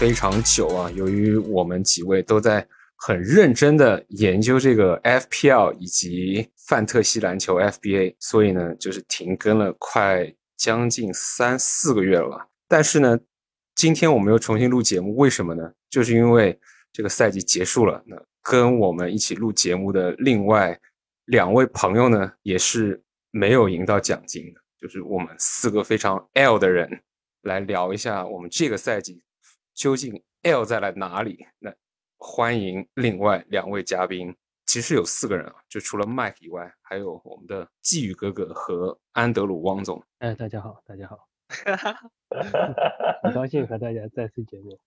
非常久啊，由于我们几位都在很认真的研究这个 FPL 以及范特西篮球 FBA，所以呢，就是停更了快将近三四个月了吧。但是呢，今天我们又重新录节目，为什么呢？就是因为这个赛季结束了，那跟我们一起录节目的另外两位朋友呢，也是没有赢到奖金的，就是我们四个非常 L 的人。来聊一下我们这个赛季究竟 L 在了哪里？那欢迎另外两位嘉宾，其实有四个人啊，就除了 Mike 以外，还有我们的季宇哥哥和安德鲁汪总。哎，大家好，大家好，很高兴和大家再次见面。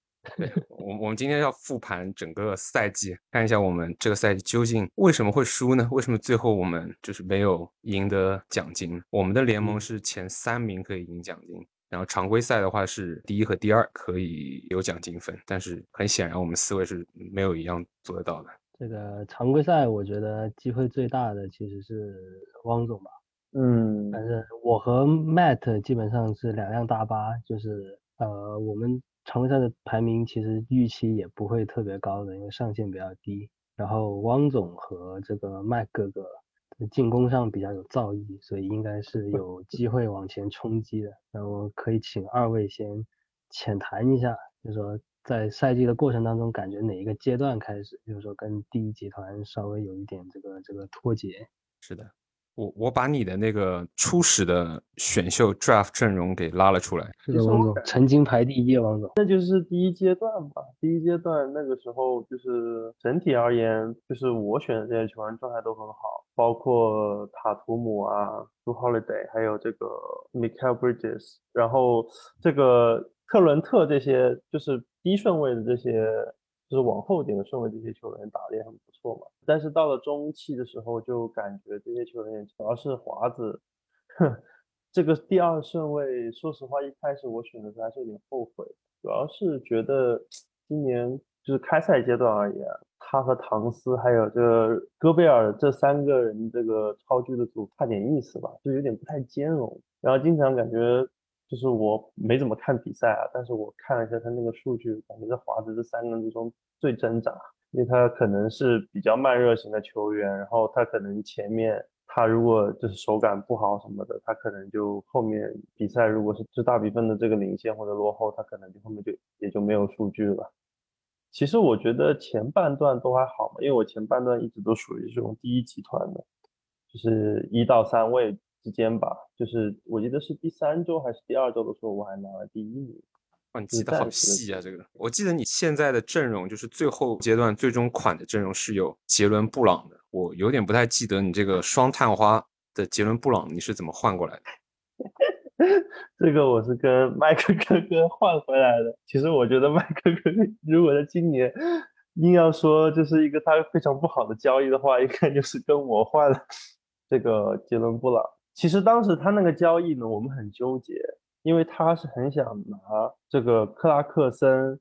我我们今天要复盘整个赛季，看一下我们这个赛季究竟为什么会输呢？为什么最后我们就是没有赢得奖金？我们的联盟是前三名可以赢奖金。然后常规赛的话是第一和第二可以有奖金分，但是很显然我们四位是没有一样做得到的。这个常规赛我觉得机会最大的其实是汪总吧，嗯，反正我和 Matt 基本上是两辆大巴，就是呃我们常规赛的排名其实预期也不会特别高的，因为上限比较低。然后汪总和这个麦哥哥。进攻上比较有造诣，所以应该是有机会往前冲击的。那我可以请二位先浅谈一下，就是说在赛季的过程当中，感觉哪一个阶段开始，就是说跟第一集团稍微有一点这个这个脱节。是的。我我把你的那个初始的选秀 draft 阵容给拉了出来。是的，王总，曾经排第一，王总。那就是第一阶段吧。第一阶段那个时候，就是整体而言，就是我选的这些球员状态都很好，包括塔图姆啊、朱 holiday，还有这个 Michael Bridges，然后这个特伦特这些，就是低顺位的这些。就是往后点的顺位，这些球员打的也很不错嘛。但是到了中期的时候，就感觉这些球员主要是华子，这个第二顺位，说实话，一开始我选的时候还是有点后悔，主要是觉得 今年就是开赛阶段而言，他和唐斯还有这个戈贝尔这三个人这个超巨的组差点意思吧，就有点不太兼容。然后经常感觉。就是我没怎么看比赛啊，但是我看了一下他那个数据，感觉在华子这三个人之中最挣扎，因为他可能是比较慢热型的球员，然后他可能前面他如果就是手感不好什么的，他可能就后面比赛如果是是大比分的这个领先或者落后，他可能就后面就也就没有数据了。其实我觉得前半段都还好嘛，因为我前半段一直都属于这种第一集团的，就是一到三位。之间吧，就是我记得是第三周还是第二周的时候，我还拿了第一名。哇，你记得好细啊！这个，我记得你现在的阵容就是最后阶段最终款的阵容是有杰伦布朗的，我有点不太记得你这个双探花的杰伦布朗你是怎么换过来的？这个我是跟麦克哥哥换回来的。其实我觉得麦克哥哥如果在今年硬要说就是一个他非常不好的交易的话，应该就是跟我换了这个杰伦布朗。其实当时他那个交易呢，我们很纠结，因为他是很想拿这个克拉克森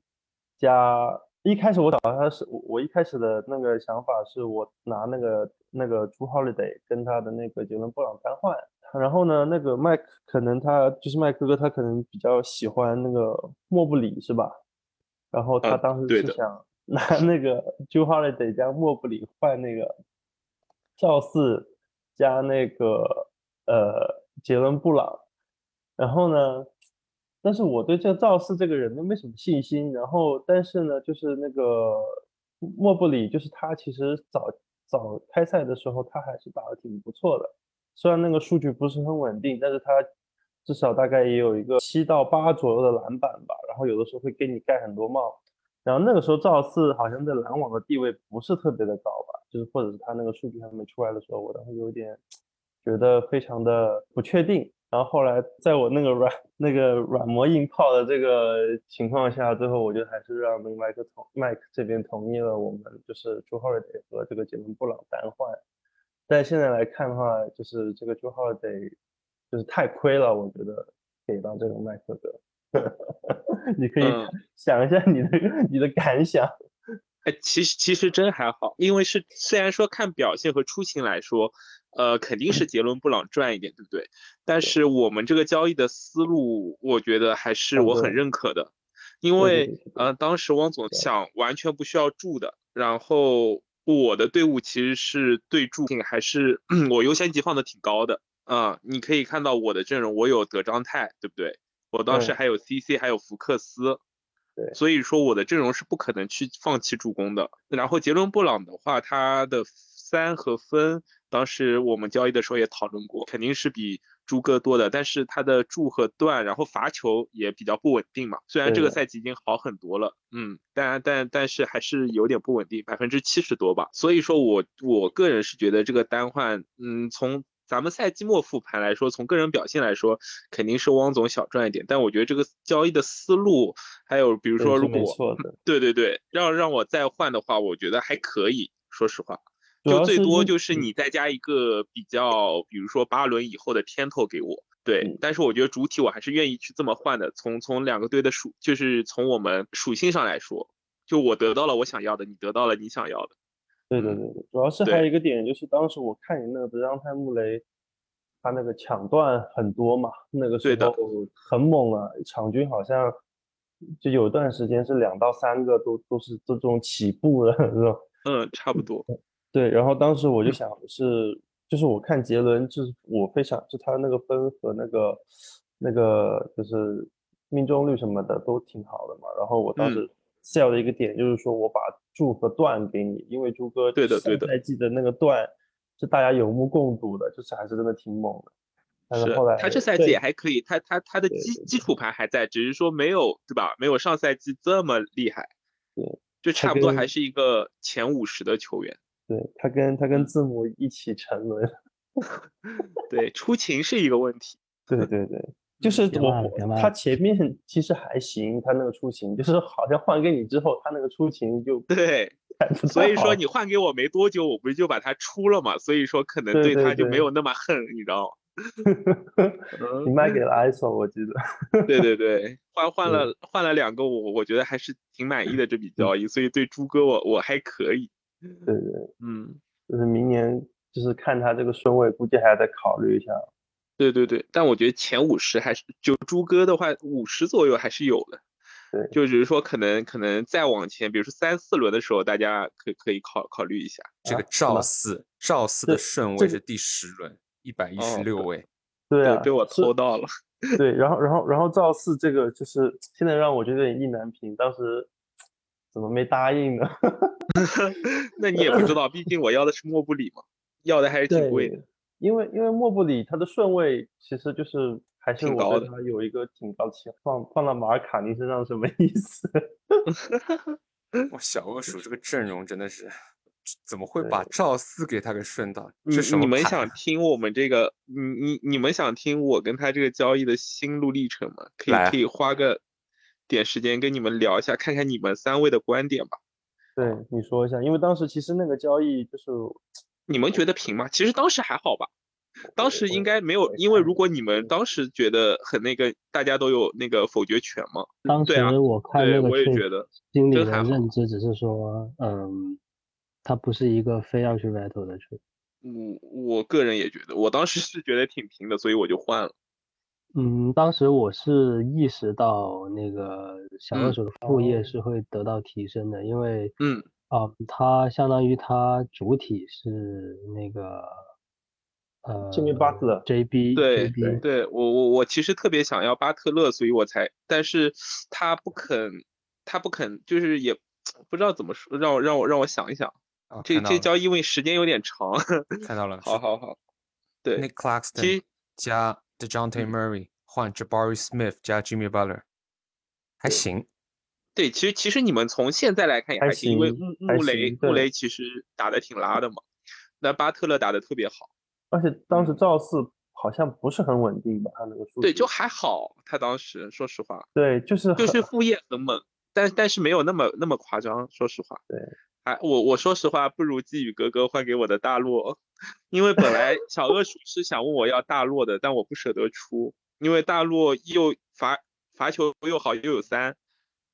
加。一开始我找他是，我我一开始的那个想法是我拿那个那个朱 holiday 跟他的那个杰伦布朗单换。然后呢，那个麦可能他就是麦哥哥，他可能比较喜欢那个莫布里是吧？然后他当时是想 拿那个朱 holiday 加莫布里换那个赵四加那个。呃，杰伦布朗，然后呢？但是我对这个赵四这个人都没什么信心。然后，但是呢，就是那个莫布里，就是他其实早早开赛的时候，他还是打的挺不错的。虽然那个数据不是很稳定，但是他至少大概也有一个七到八左右的篮板吧。然后有的时候会给你盖很多帽。然后那个时候赵四好像在篮网的地位不是特别的高吧？就是或者是他那个数据还没出来的时候，我当时有点。觉得非常的不确定，然后后来在我那个软那个软磨硬泡的这个情况下，最后我就还是让那个麦克同麦克这边同意了，我们就是朱 holiday 和这个杰伦布朗单换。但现在来看的话，就是这个朱 holiday 就是太亏了，我觉得给到这个麦克的，你可以 想一下你的你的感想。哎，其实其实真还好，因为是虽然说看表现和出勤来说，呃，肯定是杰伦布朗赚一点，对不对？但是我们这个交易的思路，我觉得还是我很认可的，因为呃，当时汪总想完全不需要助的，然后我的队伍其实是对助还是 我优先级放的挺高的啊、你可以看到我的阵容，我有德章泰，对不对？我当时还有 CC，还有福克斯，对所以说我的阵容是不可能去放弃助攻的。然后杰伦布朗的话，他的三和分，当时我们交易的时候也讨论过，肯定是比朱哥多的，但是他的助和断，然后罚球也比较不稳定嘛。虽然这个赛季已经好很多了，嗯，但但但是还是有点不稳定，百分之七十多吧。所以说我我个人是觉得这个单换，嗯，从咱们赛季末复盘来说，从个人表现来说，肯定是汪总小赚一点。但我觉得这个交易的思路，还有比如说如果对对对，让让我再换的话，我觉得还可以。说实话，就最多就是嗯你再加一个比较，比如说八轮以后的天头给我。对嗯，但是我觉得主体我还是愿意去这么换的。从从两个队的属，就是从我们属性上来说，就我得到了我想要的，你得到了你想要的。对对嗯对对，主要是还有一个点就是当时我看你那个德章泰穆雷，他那个抢断很多嘛，那个时对的候很猛啊，场均好像就有段时间是两到三个都都是这种起步的这种。嗯，差不多。对，然后当时我就嗯想的是，就是我看杰伦，就是我非常就他那个分和那个那个就是命中率什么的都挺好的嘛。然后我当嗯时 sell 的一个点就是说我把柱和段给你，因为朱哥上对的对的赛季的那个段是大家有目共睹的，就是还是真的挺猛的。但是后来他这赛季也还可以，他他他的基基础盘还在，只是说没有对吧？没有上赛季这么厉害。对，就差不多还是一个前五十的球员。对他跟他嗯跟字母一起沉沦。对，出勤是一个问题。对对对，就是他前面其实还行，他那个出勤就是好像换给你之后，他那个出勤就对，所以说你换给我没多久，我不是就把它出了嘛？所以说可能对对他就没有那么恨，你知道吗？你卖给了 ISO，我记得。对对对，换换了换了两个，我我觉得还是挺满意的这笔交易，所以对朱哥我我还可以。对对，嗯，就是明年就是看他这个顺位，估计还要再考虑一下。对对对，但我觉得前五十还是就朱哥的话，五十左右还是有的。对就只是说可能可能再往前，比如说三四轮的时候，大家可可以考考虑一下。这个赵四，赵四的顺位是第十轮，一百一十哦六位。对啊，被我是偷到了。对，然后然后然后赵四这个就是现在让我觉得有点意难平，当时怎么没答应呢？那你也不知道，毕竟我要的是莫布里嘛，要的还是挺贵的。因为因为莫布里他的顺位其实就是还是我挺高的对他有一个挺高期望，放放到马尔卡尼身上什么意思？我，小恶鼠这个阵容真的是，怎么会把赵四给他给顺到？你这什么你们想听我们这个，你你你们想听我跟他这个交易的心路历程吗？可以可以花个点时间跟你们聊一下，看看你们三位的观点吧。对，你说一下，因为当时其实那个交易就是你们觉得平吗？其实当时还好吧，当时应该没有因为如果你们当时觉得很那个，大家都有那个否决权嘛。当时我看，那个我也觉得。心里的认知只是说，嗯，他不是一个非要去 battle 的球。我我个人也觉得，我当时是觉得挺平的，所以我就换了。嗯，当时我是意识到那个小二嗯。手的副业哦。是会得到提升的，因为嗯。啊、它相当于它主体是那个呃 JB 对 JB 对，我我我其实特别想要巴特勒，所以我才，但是他不肯，他不肯，就是也不知道怎么说，让我让我让我想一想，啊，这这交。易因为时间有点长，看到了，好好好，对实加 Dejounte 嗯。Murray 换 Jabari Smith 加 Jimmy Butler，还行。对，其实其实你们从现在来看也还还行，因为穆穆雷穆雷其实打的挺拉的嘛，那巴特勒打的特别好，而且当时嗯。赵四好像不是很稳定吧，他那个数对，就还好，他当时说实话，对，就是就是副业很猛，但但是没有那么那么夸张，说实话。对，还我我说实话，不如寄予哥哥换给我的大洛，因为本来小恶鼠是想问我要大洛的，但我不舍得出，因为大洛又罚罚球又好又有三，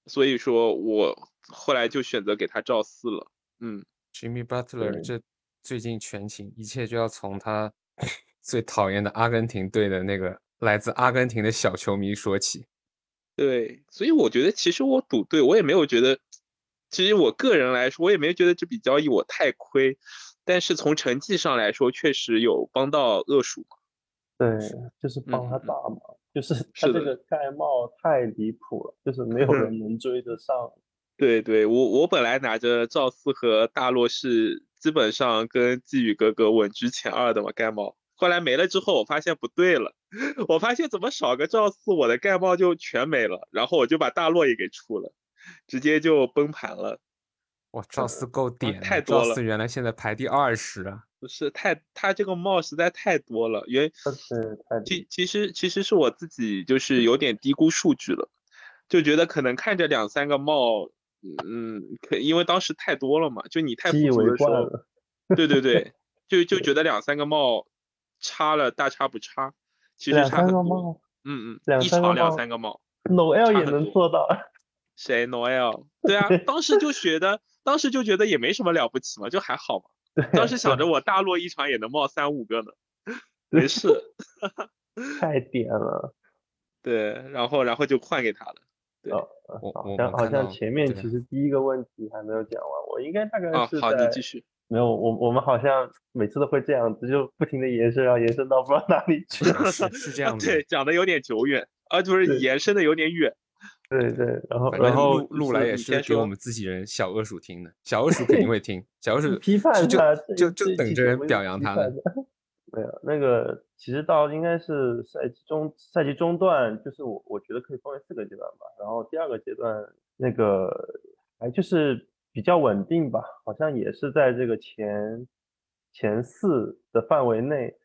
所以说我后来就选择给他照四了。嗯，Jimmy Butler 这最近全勤，一切就要从他 最讨厌的阿根廷队的那个来自阿根廷的小球迷说起。对，所以我觉得其实我赌对，我也没有觉得，其实我个人来说，我也没觉得这笔交易我太亏，但是从成绩上来说，确实有帮到恶鼠嘛。对，就是帮他打嘛，就是他这个盖帽太离谱了，就是没有人 能追得上。对对，我我本来拿着赵四和大洛是基本上跟季宇哥哥稳居前二的嘛，盖帽。后来没了之后，我发现不对了，我发现怎么少个赵四，我的盖帽就全没了，然后我就把大洛也给出了，直接就崩盘了。哇，赵四够点啊，太多了赵四原来现在排第二十啊。不是太，他这个帽实在太多了，原但是太其其实其实是我自己就是有点低估数据了，就觉得可能看着两三个帽，嗯，可因为当时太多了嘛，就你太习以富足的时候。对对对，就就觉得两三个帽差了大差不差，其实差很多，个帽嗯嗯，一场两三个帽三个帽，，Noel 也能做到。谁 Noel？对啊，当时就觉得，当时就觉得也没什么了不起嘛，就还好嘛。当时想着我大落一场也能冒三五个呢，没事。太点了。对，然后然后就换给他了。对好像好像前面其实第一个问题还没有讲完，我应该大概啊，好，你是在继续。没有我我们好像每次都会这样子，就不停的延伸，然后延伸到不知道哪里去。是是这样的，对，讲的有点久远，啊，就是延伸的有点远。对对，然后然后录录来也是给我们自己人小恶鼠听的，小恶鼠肯定会听，小恶鼠批判就他，就就等着人表扬他呢。没有那个，其实到应该是赛季中赛季中段，就是我我觉得可以分为四个阶段吧。然后第二个阶段那个还就是比较稳定吧，好像也是在这个前前四的范围内，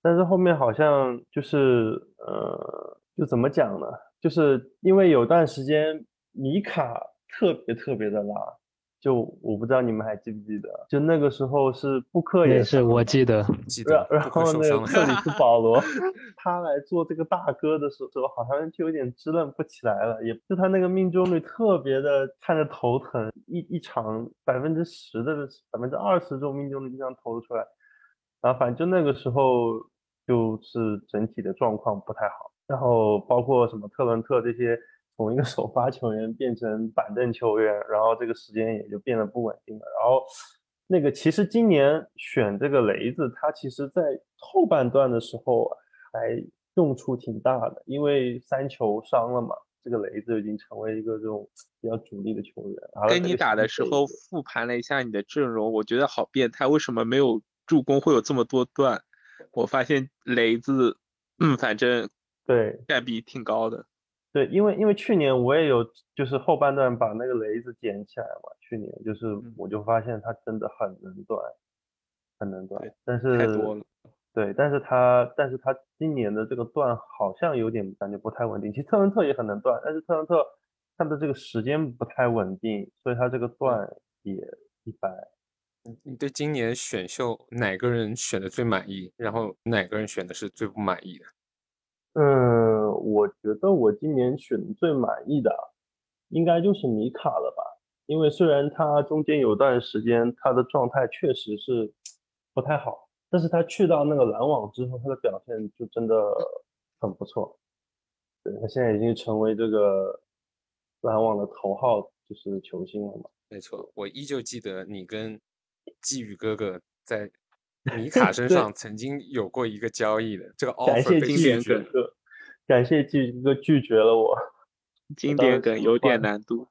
但是后面好像就是呃，就怎么讲呢？就是因为有段时间米卡特别特别的拉，就我不知道你们还记不记得，就那个时候是布克也也是我记得，记然得然后那个克里斯 保罗他来做这个大哥的时候，好像就有点支棱不起来了，也就他那个命中率特别的看着头疼，一一场百分之十的百分之二十这种命中率就这样投出来，然后反正就那个时候就是整体的状况不太好，然后包括什么特伦特这些从一个 首发球员变成板凳球员，然后这个时间也就变得不稳定了，然后。那个其实今年选这个雷子，他其实在后半段的时候还用处挺大的，因为三球伤了嘛，这个雷子已经成为一个这种比较主力的球员。跟你打的时候复盘了一下你的阵容，我觉得好变态，为什么没有助攻会有这么多段？我发现雷子，嗯，反正对占比挺高的。对，因为因为去年我也有就是后半段把那个雷子捡起来嘛，去年就是嗯我就发现他真的很能断，很能断对，但是太多了。对，但是他但是他今年的这个断好像有点感觉不太稳定。其实特伦特也很能断，但是特伦特他的这个时间不太稳定，所以他这个断也一般。你对今年选秀哪个人选的最满意？然后哪个人选的是最不满意的？嗯，我觉得我今年选最满意的应该就是米卡了吧，因为虽然他中间有段时间他的状态确实是不太好，但是他去到那个篮网之后，他的表现就真的很不错。对，他现在已经成为这个篮网的头号就是球星了嘛。没错，我依旧记得你跟季宇哥哥在米卡身上曾经有过一个交易的，这个感 offer 被谢季宇拒绝了。哥哥，感谢季宇哥哥拒绝了我，经典梗有点难度，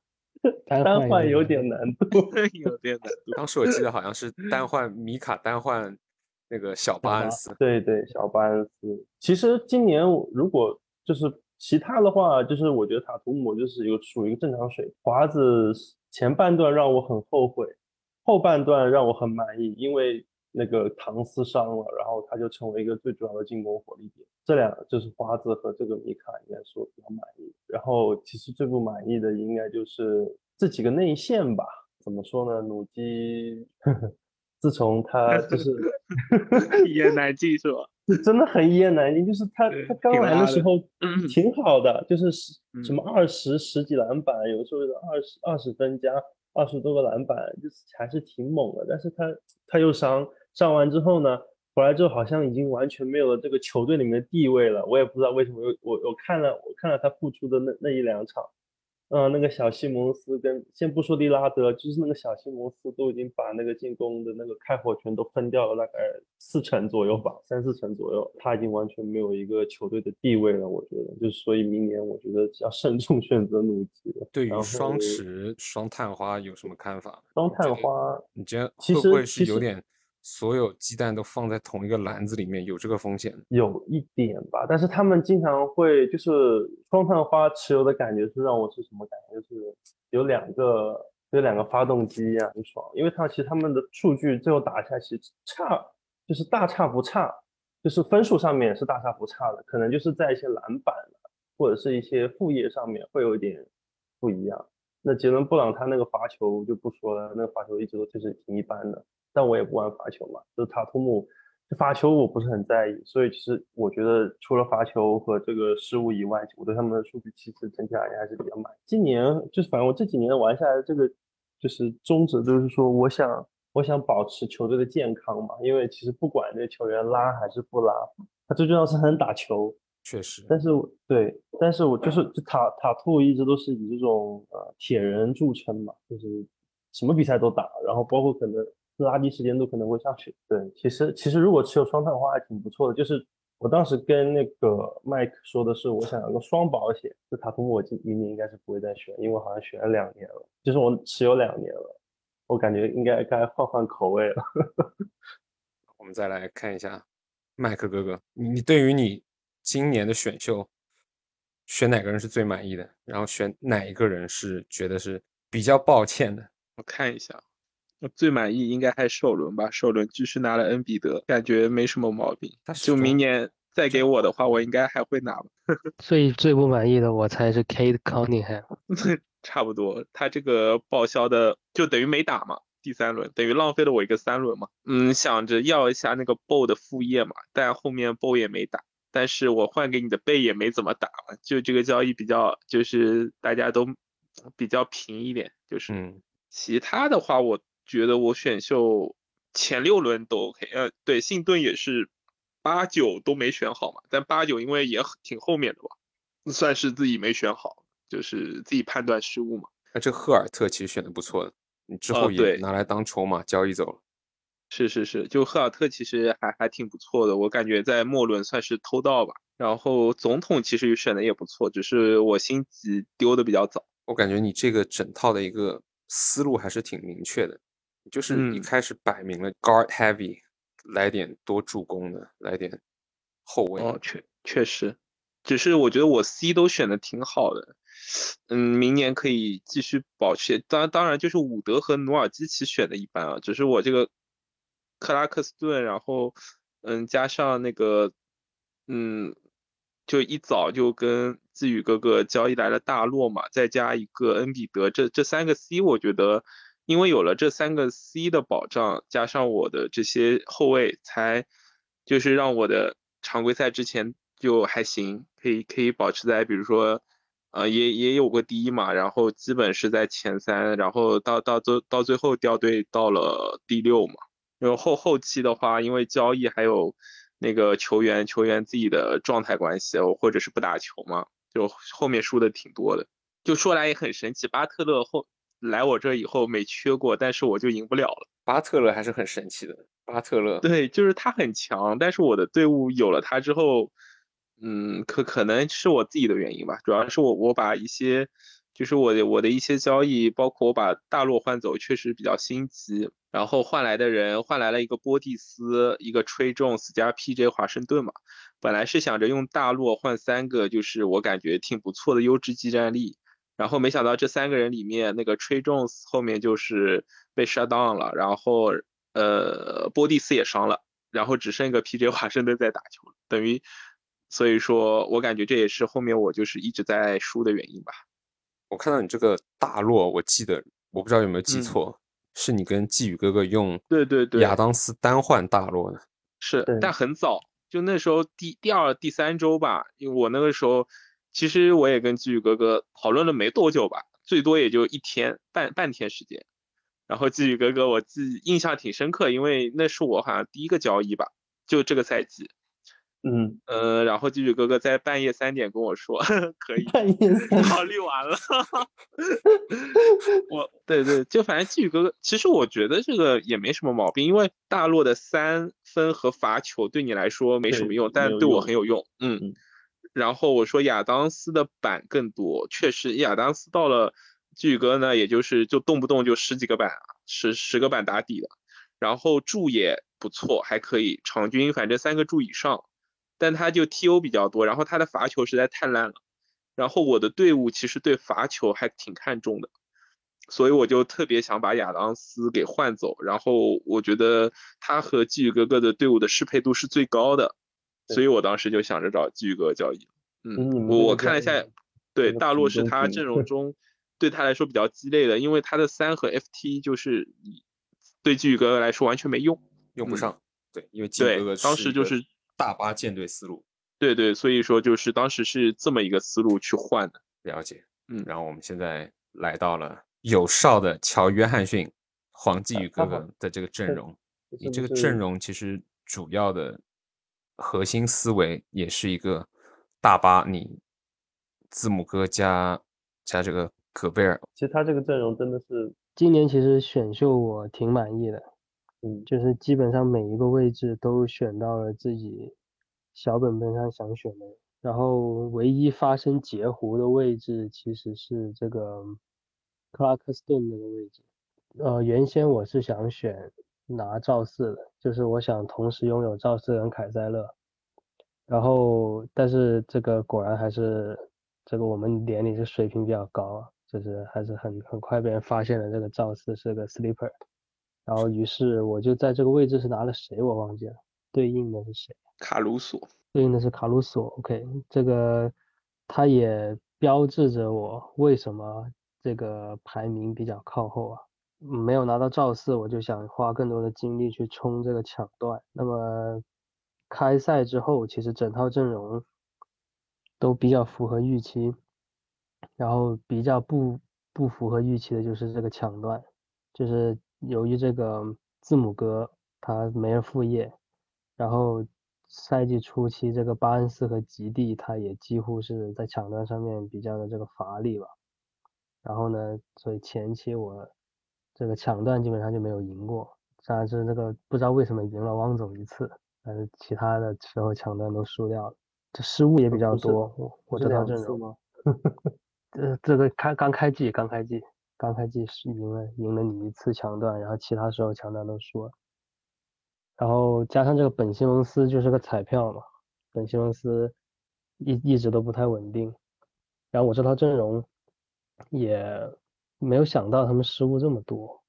单单换有点难度。有点难度。当时我记得好像是 单换米卡，单换那个小巴恩斯。对对，小巴恩斯。其实今年我如果就是其他的话，就是我觉得塔图姆就是一个属于一个正常水平。华子前半段让我很后悔，后半段让我很满意，因为那个唐斯伤了，然后他就成为一个最主要的进攻火力点。这两就是华子和这个米卡应该说比较满意。然后其实最不满意的应该就是这几个内线吧。怎么说呢？努基，自从他就是 一言难尽是吧？是真的很一言难尽，就是他他刚来的时候嗯挺好的，就是十什嗯么二十十几篮板，有时候是二十二十分加二十多个篮板，就是还是挺猛的。但是他他又伤，伤完之后呢，回来之后好像已经完全没有了这个球队里面的地位了。我也不知道为什么，我我看了我看了他复出的那那一两场。嗯，那个小西蒙斯跟先不说利拉德，就是那个小西蒙斯都已经把那个进攻的那个开火权都分掉了，大概四成左右吧，三四成左右，他已经完全没有一个球队的地位了。我觉得，就是所以明年我觉得要慎重 选择努基了。对于双持双探花有什么看法？双探花，你觉得会不会是有点？所有鸡蛋都放在同一个篮子里面，有这个风险？有一点吧，但是他们经常会就是双探花持有的感觉是让我是什么感觉？就是有两个有两个发动机啊，很爽。因为他其实他们的数据最后打下来其实差，就是大差不差，就是分数上面是大差不差的，可能就是在一些篮板或者是一些副业上面会有一点不一样。那杰伦布朗他那个罚球就不说了，那个罚球一直都就是挺一般的。但我也不玩罚球嘛，就是塔图姆，罚球我不是很在意，所以其实我觉得除了罚球和这个失误以外，我对他们的数据其实整体而言还是比较满。今年就是反正我这几年玩下来，这个就是宗旨就是说，我想我想保持球队的健康嘛，因为其实不管这个球员拉还是不拉，他最重要是还能打球。确实，但是对，但是我就是就塔塔兔一直都是以这种呃铁人著称嘛，就是什么比赛都打，然后包括可能。拉低时间都可能会上去。对，其实其实如果持有双碳的话还挺不错的。就是我当时跟那个麦克说的是，我想要个双保险。就塔图姆，我今明年应该是不会再选，因为我好像选了两年了，就是我持有两年了，我感觉应该该换换口味了。我们再来看一下麦克哥哥，你你对于你今年的选秀选哪个人是最满意的？然后选哪一个人是觉得是比较抱歉的？我看一下。最满意应该还是首轮吧，首轮继续拿了恩比德，感觉没什么毛病。就明年再给我的话，我应该还会拿吧。最最不满意的我猜是 Kate Cunningham，差不多，他这个报销的就等于没打嘛，第三轮等于浪费了我一个三轮嘛。嗯，想着要一下那个 BO 的副业嘛，但后面 BO 也没打，但是我换给你的贝也没怎么打嘛，就这个交易比较就是大家都比较平一点，就是其他的话我。觉得我选秀前六轮都 OK，呃，对，信顿也是八九都没选好嘛，但八九因为也挺后面的吧，算是自己没选好，就是自己判断失误嘛。那这赫尔特其实选的不错的，你之后也拿来当筹码交易走了。是是是，就赫尔特其实还还挺不错的，我感觉在末轮算是偷盗吧。然后总统其实选的也不错，只是我心急丢的比较早。我感觉你这个整套的一个思路还是挺明确的。就是一开始摆明了 guard heavy，来点多助攻的，来点后卫。哦，确确实，只是我觉得我 C 都选的挺好的，嗯，明年可以继续保持。当当然，就是伍德和努尔基奇选的一般啊，只是我这个克拉克斯顿，然后嗯，加上那个嗯，就一早就跟自宇哥哥交易来了大洛嘛，再加一个恩比德，这这三个 C，我觉得。因为有了这三个 C 的保障，加上我的这些后卫，才就是让我的常规赛之前就还行，可以可以保持在，比如说，呃，也也有过第一嘛，然后基本是在前三，然后到到最到最后掉队到了第六嘛。然后后后期的话，因为交易还有那个球员球员自己的状态关系，或者是不打球嘛，就后面输的挺多的。就说来也很神奇，巴特勒后。来我这以后没缺过，但是我就赢不了了。巴特勒还是很神奇的，巴特勒对，就是他很强，但是我的队伍有了他之后，嗯，可可能是我自己的原因吧，主要是我我把一些，就是我的我的一些交易，包括我把大洛换走，确实比较心急，然后换来的人换来了一个波蒂斯，一个吹中斯加 PJ 华盛顿嘛，本来是想着用大洛换三个，就是我感觉挺不错的优质技战力。然后没想到这三个人里面，那个 Trey Jones 后面就是被 shut down 了，然后呃波蒂斯也伤了，然后只剩一个 PJ 华盛顿在打球，等于所以说我感觉这也是后面我就是一直在输的原因吧。我看到你这个大落，我记得我不知道有没有记错，是你跟季宇哥哥用对对对亚当斯单换大落的，是，但很早，就那时候第第二第三周吧，因为我那个时候。其实我也跟季宇哥哥讨论了没多久吧，最多也就一天半半天时间。然后季宇哥哥我记印象挺深刻，因为那是我好像第一个交易吧，就这个赛季。嗯，呃，然后季宇哥哥在半夜三点跟我说 可以半夜三考虑完了。我对对，就反正季宇哥哥，其实我觉得这个也没什么毛病，因为大洛的三分和罚球对你来说没什么用，对但对我用很有用。嗯嗯，然后我说亚当斯的板更多，确实亚当斯到了季宇哥呢，也就是就动不动就十几个板，十十个板打底的，然后助也不错，还可以，场均反正三个助以上。但他就 TO 比较多，然后他的罚球实在太烂了。然后我的队伍其实对罚球还挺看重的，所以我就特别想把亚当斯给换走。然后我觉得他和季宇哥哥的队伍的适配度是最高的，所以我当时就想着找季宇哥交易。嗯，我我看了一下，对大陆是他阵容中对他来说比较鸡肋的，因为他的三和 FT 就是对季宇哥哥来说完全没用。嗯用不上。对，因为季对哥哥当时就是大巴舰队思路，对对，所以说就是当时是这么一个思路去换的。了解。嗯然后我们现在来到了有哨的乔约翰逊、黄继宇哥哥的这个阵容。你这个阵容其实主要的核心思维也是一个大巴，你字母哥加加这个戈贝尔，其实他这个阵容真的是，今年其实选秀我挺满意的，嗯，就是基本上每一个位置都选到了自己小本本上想选的，然后唯一发生截胡的位置其实是这个克拉克斯顿那个位置。呃，原先我是想选拿赵四的，就是我想同时拥有赵四跟凯塞勒，然后但是这个果然还是这个我们连里是水平比较高啊，就是还是很很快被人发现了这个赵四是个 sleeper，然后于是我就在这个位置是拿了谁我忘记了，对应的是谁？卡鲁索，对应的是卡鲁索。OK，这个他也标志着我为什么这个排名比较靠后啊。没有拿到赵四，我就想花更多的精力去冲这个抢断。那么开赛之后，其实整套阵容都比较符合预期，然后比较不不符合预期的就是这个抢断，就是由于这个字母哥他没了副业，然后赛季初期这个巴恩斯和吉蒂他也几乎是在抢断上面比较的这个乏力吧。然后呢，所以前期我这个抢断基本上就没有赢过，当然是那个不知道为什么赢了汪总一次，但是其他的时候抢断都输掉了，这失误也比较多。我我这套阵容，吗？这这个开刚开季刚开季刚开季是赢了赢了你一次抢断，然后其他时候抢断都输了。然后加上这个本西蒙斯就是个彩票嘛，本西蒙斯一一直都不太稳定，然后我这套阵容也没有想到他们失误这么多，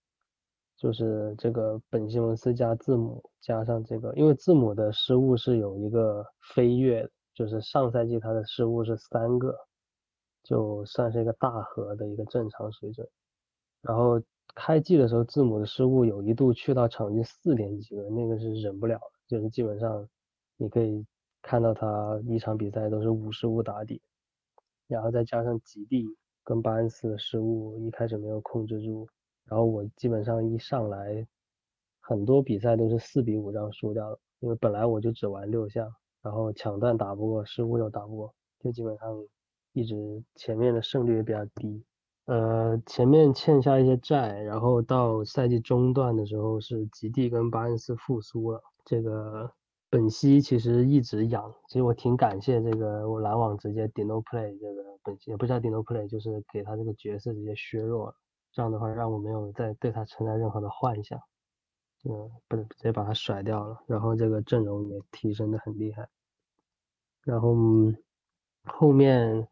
就是这个本西蒙斯加字母加上这个，因为字母的失误是有一个飞跃，就是上赛季他的失误是三个，就算是一个大和的一个正常水准。然后开季的时候，字母的失误有一度去到场均四点几个，那个是忍不了，就是基本上你可以看到他一场比赛都是五失误打底，然后再加上吉蒂跟巴恩斯的失误，一开始没有控制住，然后我基本上一上来很多比赛都是四比五这样输掉了，因为本来我就只玩六项，然后抢断打不过，失误又打不过，就基本上一直前面的胜率也比较低。呃，前面欠下一些债，然后到赛季中段的时候是吉地跟巴恩斯复苏了。这个本西其实一直养，其实我挺感谢这个我篮网直接 Dino Play 这个本西也不叫 Dino Play，就是给他这个角色直接削弱了，这样的话让我没有再对他存在任何的幻想，嗯，不是直接把他甩掉了，然后这个阵容也提升的很厉害，然后后面。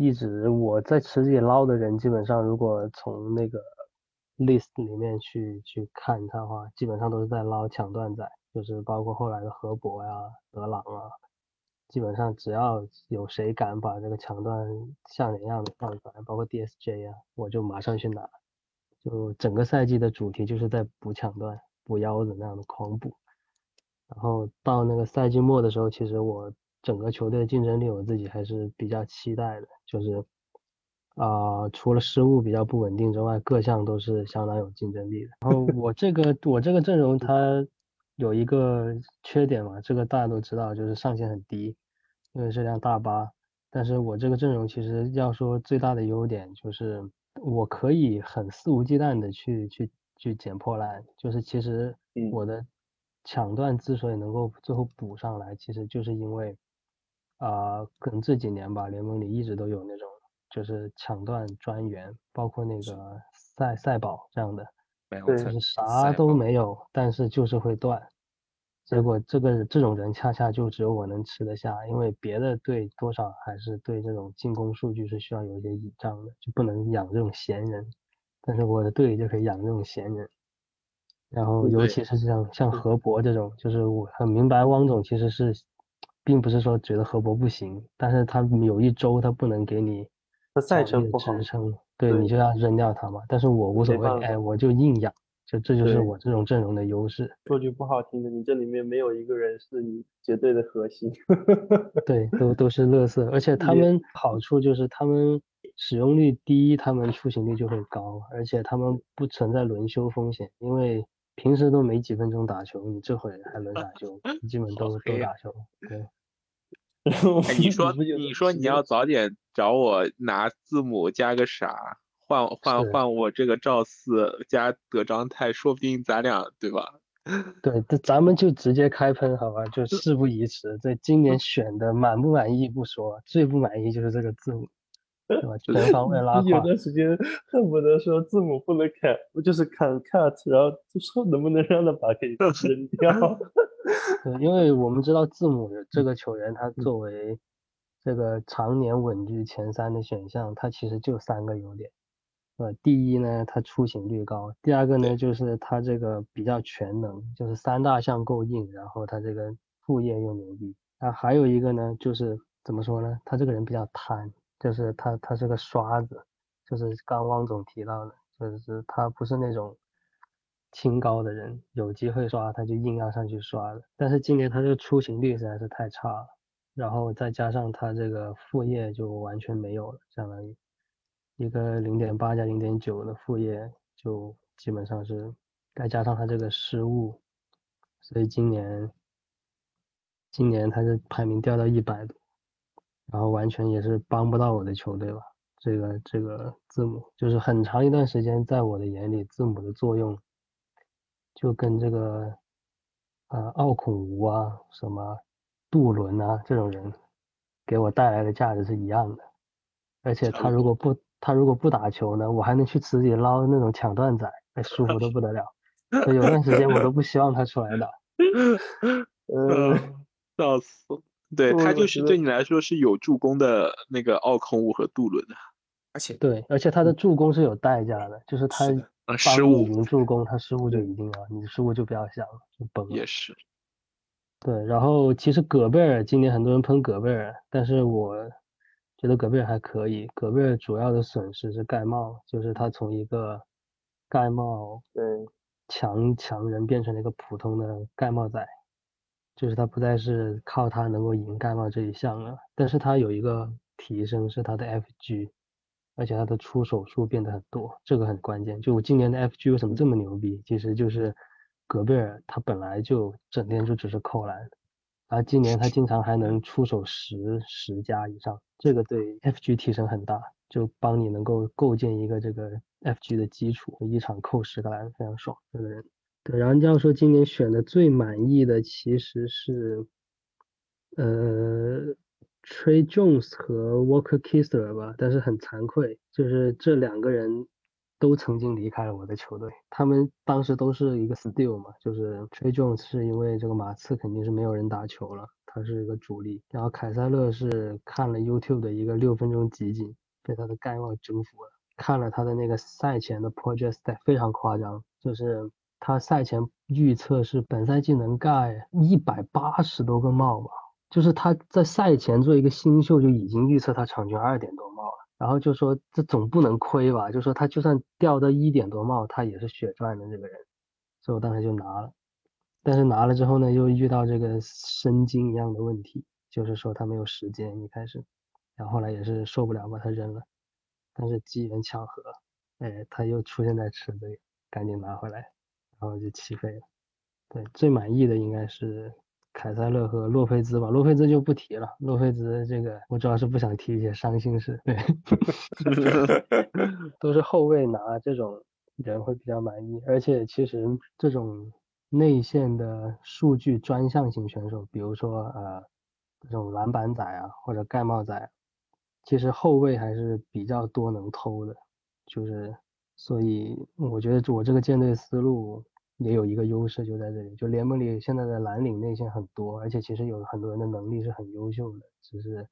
一直我在池子里捞的人，基本上如果从那个 list 里面去去看他的话，基本上都是在捞抢断仔，就是包括后来的河伯呀、德朗啊，基本上只要有谁敢把这个抢断像点样的放出来，包括 DSJ 啊，我就马上去拿。就整个赛季的主题就是在补抢断、补腰子那样的狂补，然后到那个赛季末的时候，其实我。整个球队的竞争力，我自己还是比较期待的，就是啊、除了失误比较不稳定之外，各项都是相当有竞争力的。然后我这个我这个阵容，它有一个缺点嘛，这个大家都知道，就是上限很低，因为是辆大巴。但是我这个阵容其实要说最大的优点就是我可以很肆无忌惮的去去去捡破烂，就是其实嗯我的抢断之所以能够最后补上来，其实就是因为啊、可能这几年吧，联盟里一直都有那种就是抢断专员，包括那个赛赛宝这样的，对就 Melton 是啥都没有，但是就是会断。结果这个这种人恰恰就只有我能吃得下，因为别的队多少还是对这种进攻数据是需要有一些倚仗的，就不能养这种闲人。但是我的队里就可以养这种闲人，然后尤其是像像何博这种，就是我很明白汪总其实是，并不是说觉得何博不行，但是他有一周他不能给你他赛程不好支撑，对对你就要扔掉它嘛。但是我无所谓，哎，我就硬养，就这就是我这种阵容的优势。说句不好听的，你这里面没有一个人是你绝对的核心。对，都 都是乐色，而且他们好处就是他们使用率低，他们出勤率就会高，而且他们不存在轮休风险，因为平时都没几分钟打球，你这会还轮打球？基本都都打球。对，然 后哎，你说你说你要早点找我拿字母加个啥，换换换我这个赵四加德章泰，说不定咱俩对吧？对，这咱们就直接开喷好吧？就事不宜迟，这今年选的满不满意不说，最不满意就是这个字母，对吧？全方位拉你 有。段时间恨不得说字母不能砍，我就是砍 cut，然后就说能不能让他把给扔掉？对，因为我们知道字母这个球员，他作为这个常年稳居前三的选项，它其实就三个优点。呃，第一呢，它出勤率高；第二个呢，就是它这个比较全能，就是三大项够硬，然后他这个副业又牛逼。啊，还有一个呢，就是怎么说呢？他这个人比较贪，就是他他是个刷子，就是刚汪总提到的，就是他不是那种清高的人，有机会刷他就硬要上去刷的。但是今年他这个出勤率实在是太差了，然后再加上他这个副业就完全没有了，相当于一个零点八加零点九的副业就基本上是，再加上他这个失误，所以今年今年他是排名掉到一百多，然后完全也是帮不到我的球队吧。这个这个字母就是很长一段时间，在我的眼里，字母的作用就跟这个呃奥孔吴啊、什么杜伦啊这种人给我带来的价值是一样的。而且他如果不他如果不打球呢，我还能去池里捞那种抢断仔，哎，舒服的不得了。所以有段时间我都不希望他出来打。呃，笑死！对他就是对你来说是有助攻的那个奥空物和杜伦的，而且对，而且他的助攻是有代价的，就是他失误赢助攻，他失误就一定了，你失误就不要想了，就崩了。也是。对，然后其实戈贝尔今年很多人喷戈贝尔，但是我觉得戈贝尔还可以。戈贝尔主要的损失是盖帽，就是他从一个盖帽对，强强人变成了一个普通的盖帽仔，就是他不再是靠他能够赢盖帽这一项了，但是他有一个提升是他的 FG，而且他的出手数变得很多，这个很关键。就我今年的 FG 为什么这么牛逼，其实就是戈贝尔他本来就整天就只是扣篮，然后今年他经常还能出手十十加以上，这个对 FG 提升很大，就帮你能够构建一个这个 FG 的基础，一场扣十个篮非常爽，这个人。对，然后要说今年选的最满意的其实是，呃，Trey Jones 和 Walker Kisser 吧，但是很惭愧，就是这两个人都曾经离开了我的球队，他们当时都是一个 steal 嘛，就是 Trey Jones 是因为这个马刺肯定是没有人打球了，他是一个主力，然后凯塞勒是看了 YouTube 的一个六分钟集锦，被他的盖帽征服了。看了他的那个赛前的 project stat 非常夸张，就是他赛前预测是本赛季能盖一百八十多个帽吧，就是他在赛前做一个新秀就已经预测他场均二点多，然后就说这总不能亏吧，就说他就算掉到一点多帽，他也是血赚的这个人，所以我当时就拿了，但是拿了之后呢，又遇到这个申金一样的问题，就是说他没有时间一开始，然后后来也是受不了把他扔了。但是机缘巧合，哎，他又出现在池子里，赶紧拿回来，然后就起飞了。对，最满意的应该是凯塞勒和洛佩兹吧。洛佩兹就不提了，洛佩兹这个我主要是不想提一些伤心事。对 都是后卫拿这种人会比较满意，而且其实这种内线的数据专项型选手，比如说呃这种篮板仔啊或者盖帽仔，其实后卫还是比较多能偷的，就是所以我觉得我这个舰队思路。也有一个优势就在这里，就联盟里现在的蓝领内线很多，而且其实有很多人的能力是很优秀的，只是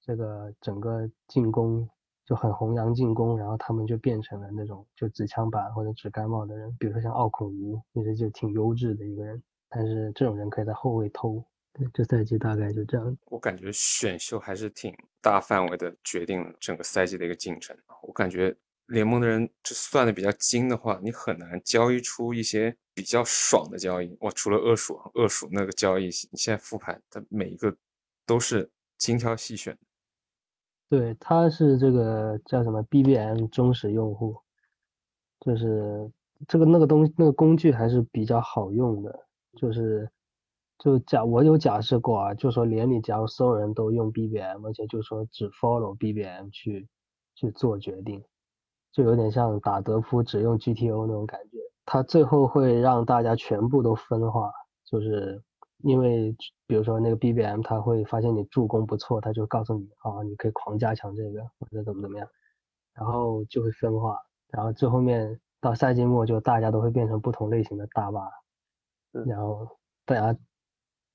这个整个进攻就很弘扬进攻，然后他们就变成了那种就纸枪板或者纸盖帽的人，比如说像奥孔吴，其实就挺优质的一个人，但是这种人可以在后卫偷。对，这赛季大概就这样。我感觉选秀还是挺大范围的决定了整个赛季的一个进程，我感觉。联盟的人就算的比较精的话，你很难交易出一些比较爽的交易。哇，除了恶鼠，恶鼠那个交易，你现在复盘，它每一个都是精挑细选。对，他是这个叫什么 BBM 忠实用户，就是这个那个东西那个工具还是比较好用的。就是就假我有假设过啊，就说连里假如所有人都用 BBM，而且就说只 follow BBM 去去做决定。就有点像打德扑只用 GTO 那种感觉，它最后会让大家全部都分化，就是因为比如说那个 BBM，他会发现你助攻不错，他就告诉你啊，你可以狂加强这个或者怎么怎么样，然后就会分化，然后最后面到赛季末就大家都会变成不同类型的大巴，然后大家，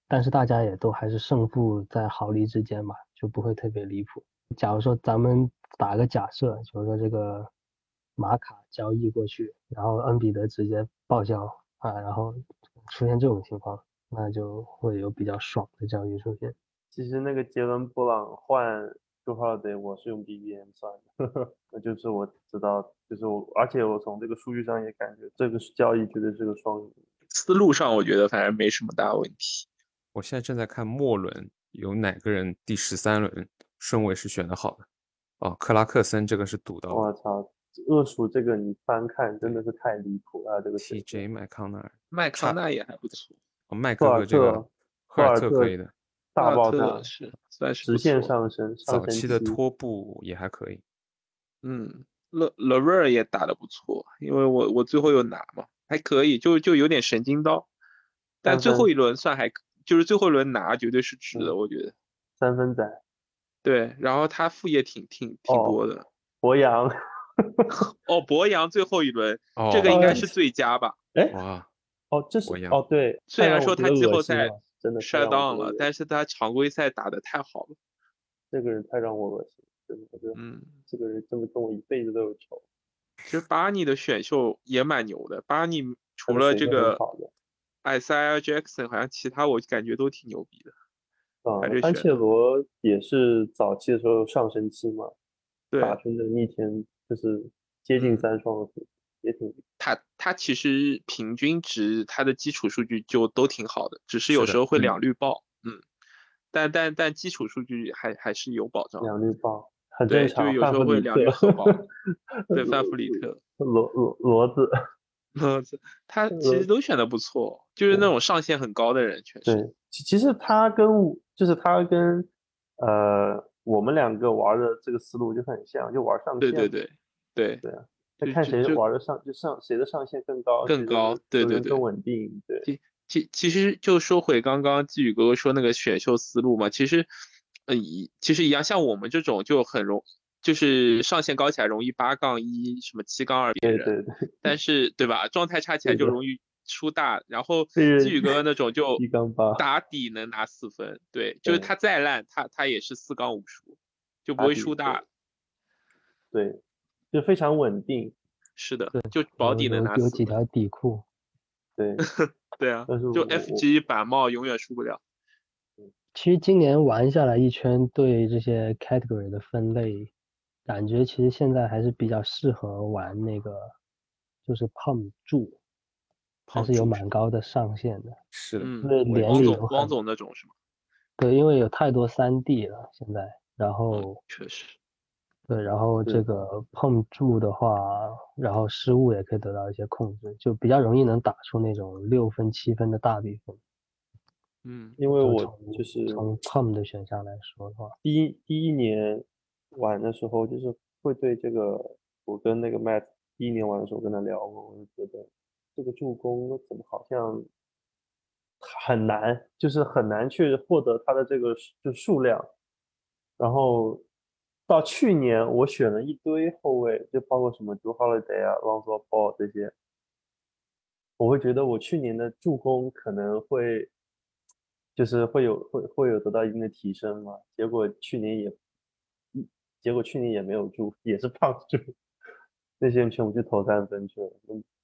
但是大家也都还是胜负在毫厘之间吧，就不会特别离谱。假如说咱们打个假设，就是说这个。马卡交易过去，然后恩比德直接报销啊，然后出现这种情况，那就会有比较爽的交易出现。其实那个杰伦布朗换朱哈德，我是用 BBM 算的，那就是我知道，就是我，而且我从这个数据上也感觉这个是交易绝对是个双赢。思路上我觉得反正没什么大问题。我现在正在看末轮有哪个人第十三轮顺位是选的好的哦，克拉克森这个是赌到。我操！恶鼠这个你翻看真的是太离谱了，这个 TJ 麦康纳，麦康纳也还不错。哦，麦克这个赫尔特可以的，大爆炸是算是直线上升。早期的拖布也还可以。嗯，勒勒瑞尔也打得不错，因为我我最后又拿嘛，还可以，就就有点神经刀。但最后一轮算还，就是最后一轮拿绝对是值的，我觉得。三分仔。对，然后他副业挺挺挺多的。博洋。哦，博洋最后一轮，这个应该是最佳吧？哎，哇，哦，这是哦，对，虽然说他季后赛真的摔 down 了，但是他常规赛打的太好了。这个人太让我恶心，真的，我觉得，嗯，这个人真的跟我一辈子都有仇。其实巴尼的选秀也蛮牛的，巴尼除了这个艾塞尔·杰克逊，好像其他我感觉都挺牛逼的。啊，安切罗也是早期的时候上升期嘛，打出的逆天。就是接近三双的也挺。他他其实平均值他的基础数据就都挺好的，只是有时候会两绿爆，嗯，但但但基础数据还还是有保障。两绿爆很正常，就有时候会两绿核爆。对，范弗里 特，罗罗罗子，罗子，他其实都选的不错，就是那种上限很高的人，确实。对，其实他跟就是他跟呃我们两个玩的这个思路就很像，就玩上限。对对对。对对啊，那看谁玩的上就上谁的上限更高更高，对对对，更稳定。对，其其其实就说回刚刚季宇哥哥说那个选秀思路嘛，其实，呃一其实一样，像我们这种就很容，就是上限高起来容易八杠一什么七杠二别人，对对对，但是对吧，状态差起来就容易输大，然后季宇哥哥那种就打底能拿四分，对，就是他再烂他他也是四杠五输，就不会输大，对。就非常稳定，是的，就保底能拿有几条底裤，对 对啊，就 FG 板帽永远输不了。其实今年玩下来一圈，对这些 category 的分类，感觉其实现在还是比较适合玩那个，就是胖柱，还是有蛮高的上限的。是的，因为连里汪总那种是吗？对，因为有太多三 D 了现在，然后确实。对，然后这个碰触的话，然后失误也可以得到一些控制，就比较容易能打出那种六分、七分的大比分。嗯，因为我就是从 pump 的选项来说的话，第一第一年玩的时候，就是会对这个，我跟那个 Matt 第一年玩的时候跟他聊过，我就觉得这个助攻怎么好像很难，就是很难去获得他的这个数就数量。然后到去年我选了一堆后卫，就包括什么 Drew Holiday 啊、Lonzo Ball 这些，我会觉得我去年的助攻可能会，就是会有会会有得到一定的提升嘛。结果去年也，一结果去年也没有助，也是胖助，那些人全部去投三分去了，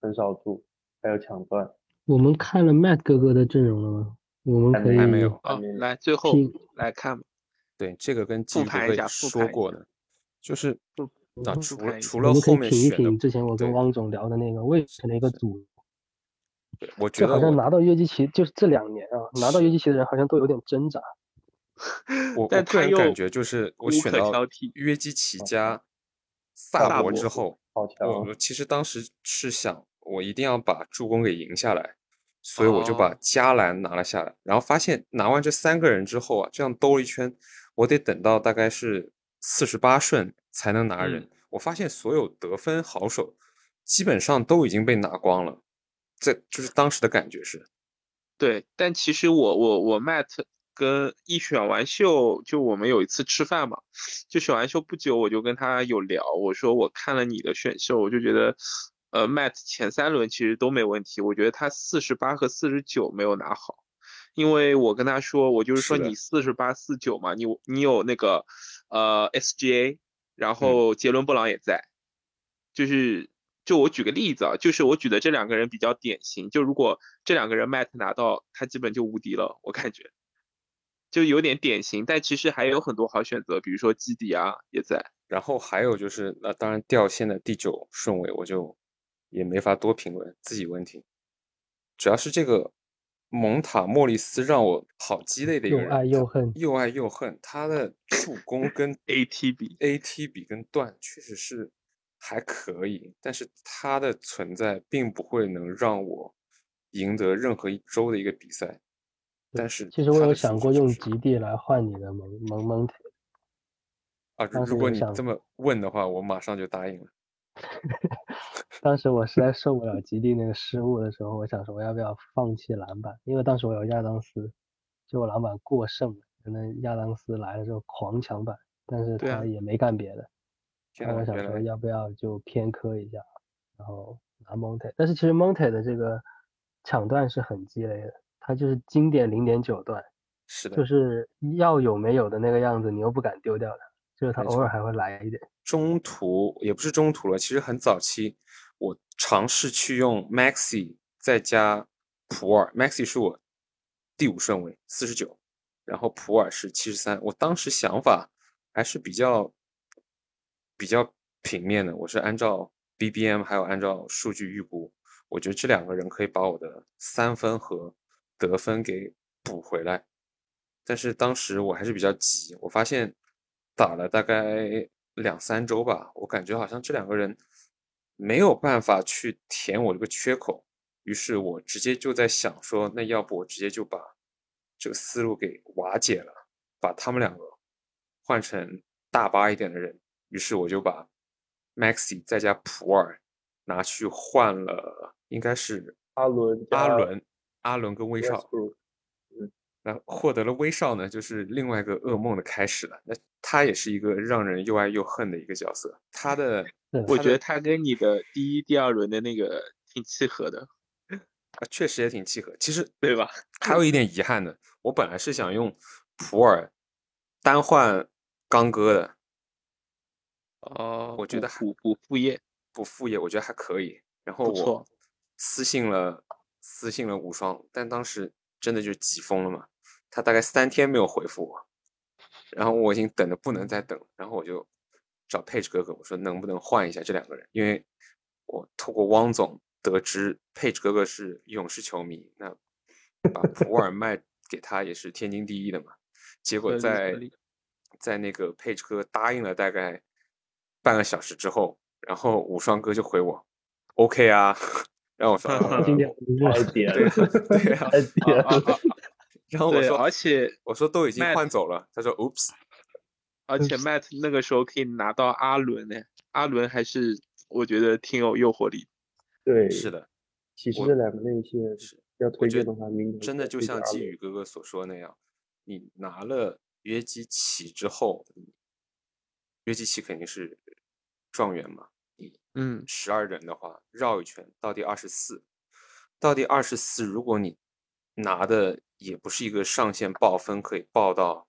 很少助，还有抢断。我们看了 Matt 哥哥的阵容了吗？我们还可以还没有好，还没有来最后来看吧，对，这个跟基宇哥哥也说过的，就是啊，除了除。了后面选的品一品，之前我跟汪总聊的那个魏晨的一个组，对我觉得我好像拿到约基奇，就是这两年啊，拿到约基奇的人好像都有点挣扎。我我但又个人感觉就是我选到约基奇哦。加萨萨博博之后，我我其实当时是想我一定要把助攻给赢下来，所以我就把哦加兰拿了下来，然后发现拿完这三个人之后啊，这样兜了一圈，我得等到大概是四十八顺才能拿人。嗯我发现所有得分好手基本上都已经被拿光了，这就是当时的感觉是。对，但其实我我我 Matt 跟一选完秀，就我们有一次吃饭嘛，就选完秀不久，我就跟他有聊，我说我看了你的选秀，我就觉得，呃，Matt 前三轮其实都没问题，我觉得他四十八和四十九没有拿好，因为我跟他说，我就是说你四十八四九嘛，你你有那个呃 SGA，然后杰伦布朗也在，就是就我举个例子啊，就是我举的这两个人比较典型，就如果这两个人 Matt 拿到，他基本就无敌了，我感觉。就有点典型，但其实还有很多好选择，比如说基迪啊也在，然后还有就是，那当然掉线的第九顺位，我就也没法多评论自己问题。主要是这个蒙塔莫里斯让我好鸡肋的一个人，又爱又恨又爱又恨。他的助 攻跟 AT 比 AT 比跟段确实是还可以，但是他的存在并不会能让我赢得任何一周的一个比赛。但是其实我有想过用极地来换你的蒙蒙蒙铁，啊，如果你这么问的话，我马上就答应了。当时我实在受不了极地那个失误的时候，我想说我要不要放弃篮板，因为当时我有亚当斯，就我篮板过剩了，可能亚当斯来了之后狂抢板，但是他也没干别的，然后我想说要不要就偏科一下，然后拿 Monte，但是其实 Monte 的这个抢断是很鸡肋的，他就是经典零点九段，是的，就是要有没有的那个样子，你又不敢丢掉它，就是他偶尔还会来一点。中途也不是中途了，其实很早期，我尝试去用 Maxi 再加普洱，Maxi 是我第五顺位，四十九，然后普洱是七十三。我当时想法还是比较比较平面的，我是按照 BBM 还有按照数据预估，我觉得这两个人可以把我的三分和得分给补回来。但是当时我还是比较急，我发现打了大概两三周吧，我感觉好像这两个人没有办法去填我这个缺口，于是我直接就在想说，那要不我直接就把这个思路给瓦解了，把他们两个换成大巴一点的人，于是我就把 Maxi 再加普尔拿去换了，应该是阿伦阿伦、阿伦跟威少。那获得了威少呢，就是另外一个噩梦的开始了。那他也是一个让人又爱又恨的一个角色。他的 我觉得他跟你的第一、第二轮的那个挺契合的，啊，确实也挺契合。其实对吧？还有一点遗憾的，我本来是想用普洱单换刚哥的，哦，我觉得还补补副业，补副业，我觉得还可以。然后我私信了私信了无双，但当时真的就急疯了嘛，他大概三天没有回复我，然后我已经等的不能再等，然后我就找 Page 哥哥，我说能不能换一下这两个人，因为我透过汪总得知 Page 哥哥是勇士球迷，那把普尔卖给他也是天经地义的嘛。结果在在那个 Page 哥答应了大概半个小时之后，然后无双哥就回我，OK 啊，然后我说啊今天太点对了，对啊，太点啊啊了。然后我说而且我说都已经换走了，他说 Oops，而且 Matt 那个时候可以拿到阿伦呢，阿伦还是我觉得挺有诱惑力。对，是的，其实这两个内线是要推荐的话，明年真的就像季宇哥哥所说那样，你拿了约基奇之后，约基奇肯定是状元嘛，你嗯，十二人的话，绕一圈到第二十四，到第二十四，如果你拿的也不是一个上限爆分可以爆到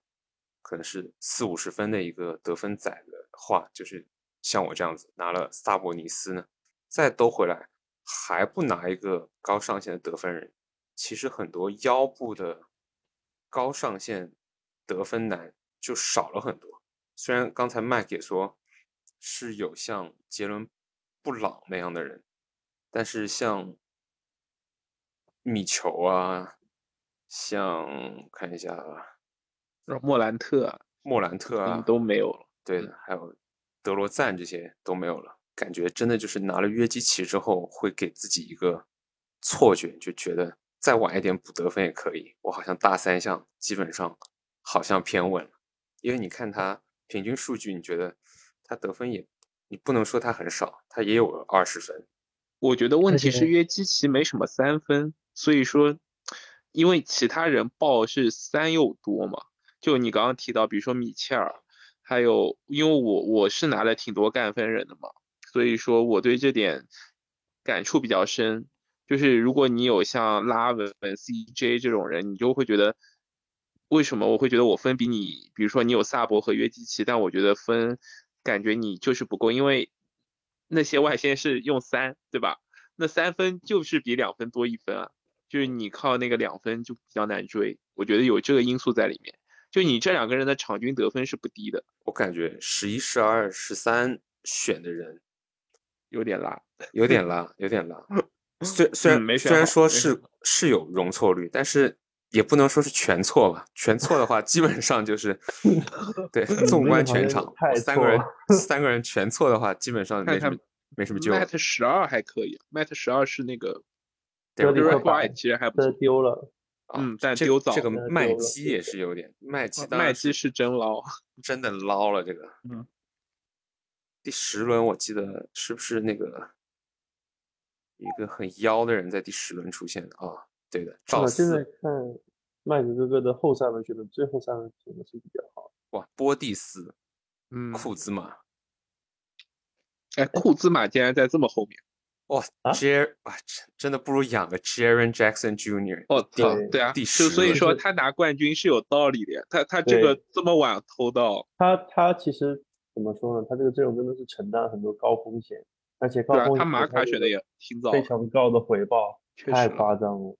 可能是四五十分的一个得分仔的话，就是像我这样子拿了萨博尼斯呢，再兜回来还不拿一个高上限的得分人，其实很多腰部的高上限得分男就少了很多。虽然刚才麦克也说是有像杰伦布朗那样的人，但是像米球啊，像看一下啊莫兰特啊，莫兰特啊嗯，都没有了。对的，还有德罗赞这些都没有了，感觉真的就是拿了约基奇之后，会给自己一个错觉，就觉得再晚一点补得分也可以。我好像大三项基本上好像偏稳了，因为你看他平均数据，你觉得他得分也，你不能说他很少，他也有二十分。我觉得问题是约基奇没什么三分，所以说，因为其他人报是三又多嘛，就你刚刚提到，比如说米切尔，还有因为我我是拿了挺多干分人的嘛，所以说我对这点感触比较深。就是如果你有像拉文、CJ 这种人，你就会觉得，为什么我会觉得我分比你，比如说你有萨博和约基奇，但我觉得分感觉你就是不够，因为那些外线是用三，对吧？那三分就是比两分多一分啊，就是你靠那个两分就比较难追，我觉得有这个因素在里面。就你这两个人的场均得分是不低的，我感觉十一、十二、十三选的人有点拉。有点拉，有点 拉。虽虽然嗯没选虽然说是是有容错率，但是也不能说是全错吧。全错的话，基本上就是 对纵观全场，三个人三个人全错的话，基本上没什么没什么救。Mate 十二还可以，Matt 十二是那个德里 Derek 克巴 White 其实还不这错，丢了，啊嗯但这丢早这个麦基也是有点，麦基当麦基是真捞。真的捞了这个。嗯，第十轮我记得是不是那个一个很妖的人在第十轮出现的啊？对的，赵我现在看麦子哥哥的后三轮选的最后三轮选的是比较好。哇，波蒂斯、嗯，库兹马。哎，库兹马竟然在这么后面，哇啊 j 啊，真真的不如养个 Jaren Jackson Jr. 我操，对对啊，第就所以说他拿冠军是有道理的呀，他他这个这么晚偷到，他他其实怎么说呢？他这个阵容真的是承担很多高风险，而且高风，险他马卡选的也挺早非，常高的回报，太确实夸张了。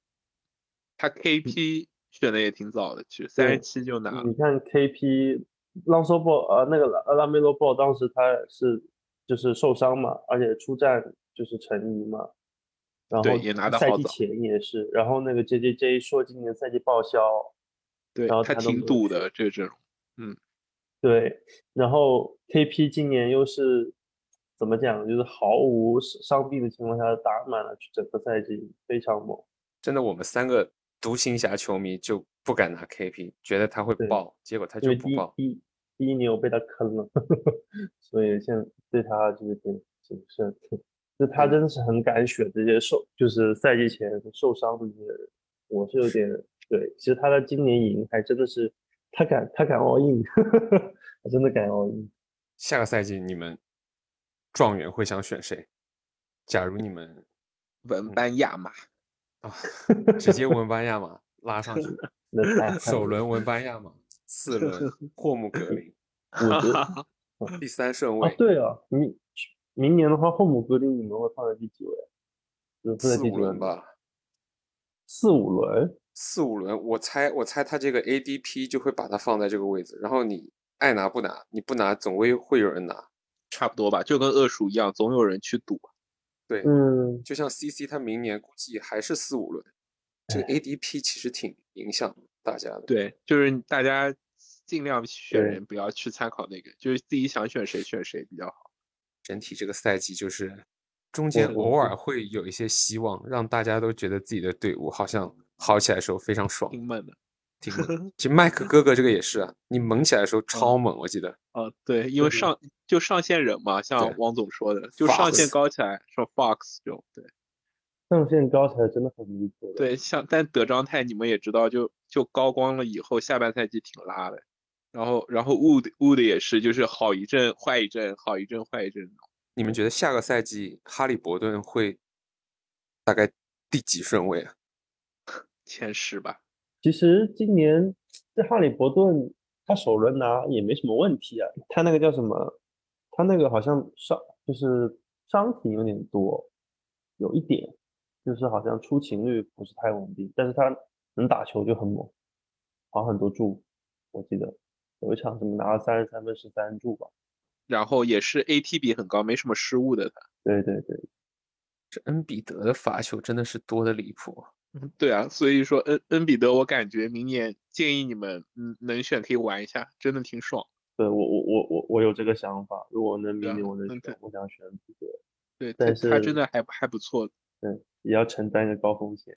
他 KP 选的也挺早的，其实三十七就拿了你，看 KP 朗索波呃那个拉拉梅罗波当时他是就是受伤嘛，而且出战就是陈怡嘛，然后也拿得好早赛季前也是，然后那个 JJJ 说今年赛季报销，对他然后他挺赌的这个阵容，嗯对，然后 KP 今年又是怎么讲，就是毫无伤伤病的情况下打满了整个赛季，非常猛。真的，我们三个独行侠球迷就不敢拿 KP，觉得他会爆，结果他就不爆。第一第一年我被他坑了，所以现在对他就是挺谨慎。就他真的是很敢选这些受，就是赛季前受伤的这些人，我是有点对。其实他的今年赢还真的是他敢他敢 all in，他真的敢 all in。下个赛季你们状元会想选谁？假如你们文班亚马，啊，直接文班亚马拉上去，首轮文班亚马，次轮 霍姆格林，我觉得第三顺哦位，对啊，明明年的话，后母格林你们会放在第几位四五第几轮？吧，四五轮？四五轮，我猜我猜他这个 ADP 就会把它放在这个位置，然后你爱拿不拿，你不拿总归会有人拿。差不多吧，就跟恶鼠一样，总有人去赌。对，嗯，就像 CC 他明年估计还是四五轮，这个 ADP 其实挺影响大家的。对，就是大家尽量选人，不要去参考那个，就是自己想选谁选谁比较好。整体这个赛季就是中间偶尔会有一些希望，让大家都觉得自己的队伍好像好起来的时候非常爽，挺猛的。挺猛。其实麦克哥哥这个也是啊，你猛起来的时候超猛，我记得。啊，对，因为上就上线人嘛，像对汪总说的，就上线高起来，说 Fox 就，对上线高起来真的很离谱。对，像但德章泰你们也知道，就就高光了以后，下半赛季挺拉的。然后然后 Wood Wood 也是，就是好一阵坏一阵，好一阵坏一阵。你们觉得下个赛季哈利伯顿会大概第几顺位啊？前十吧，其实今年这哈利伯顿他首轮拿也没什么问题啊，他那个叫什么？他那个好像伤就是伤停有点多，有一点就是好像出勤率不是太稳定，但是他能打球就很猛，跑很多柱，我记得有一场什么拿了三十三分十三助吧。然后也是 AT 比很高，没什么失误的他。对对对，这恩比德的罚球真的是多的离谱。对啊，所以说恩恩比德，我感觉明年建议你们嗯能选可以玩一下，真的挺爽。对我我我我我有这个想法，如果能明年我能我想选恩比德，对，但是他真的还还不错，对，也要承担一个高风险，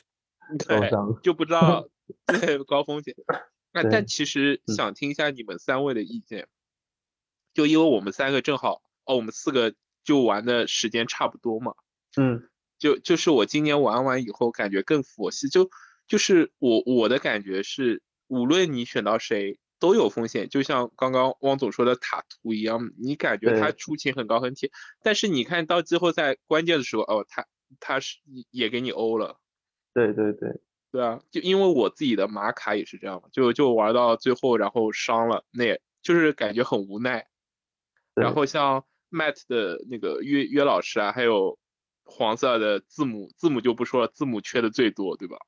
受对，伤。就不知道对高风险。那但其实嗯。想听一下你们三位的意见，就因为我们三个正好哦，我们四个就玩的时间差不多嘛，嗯。就就是我今年玩完以后感觉更佛系，就就是我我的感觉是，无论你选到谁都有风险，就像刚刚汪总说的塔图一样，你感觉他出勤很高很铁，但是你看到季后赛关键的时候，哦，他他是也给你欧了。对对对，对啊，就因为我自己的马卡也是这样嘛，就就玩到最后，然后伤了，那也就是感觉很无奈。然后像 Matt 的那个约约老师啊，还有黄色的字母，字母就不说了，字母缺的最多，对吧？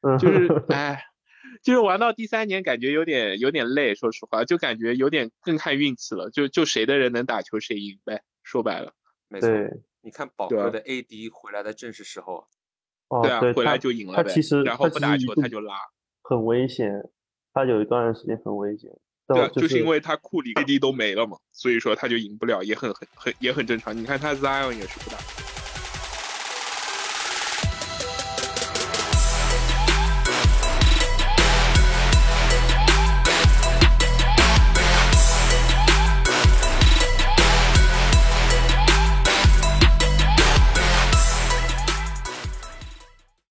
嗯就是哎，就是玩到第三年，感觉有点有点累，说实话，就感觉有点更看运气了，就就谁的人能打球谁赢呗，说白了，没错，对你看宝哥的 AD 回来的正是时候啊。哦对啊，回来就赢了呗，他其实然后不打球他就拉，很危险，他有一段时间很危险。对就是因为他库里 KD 都没了嘛，所以说他就赢不了，也很很很也很正常。你看他 Zion 也是不打，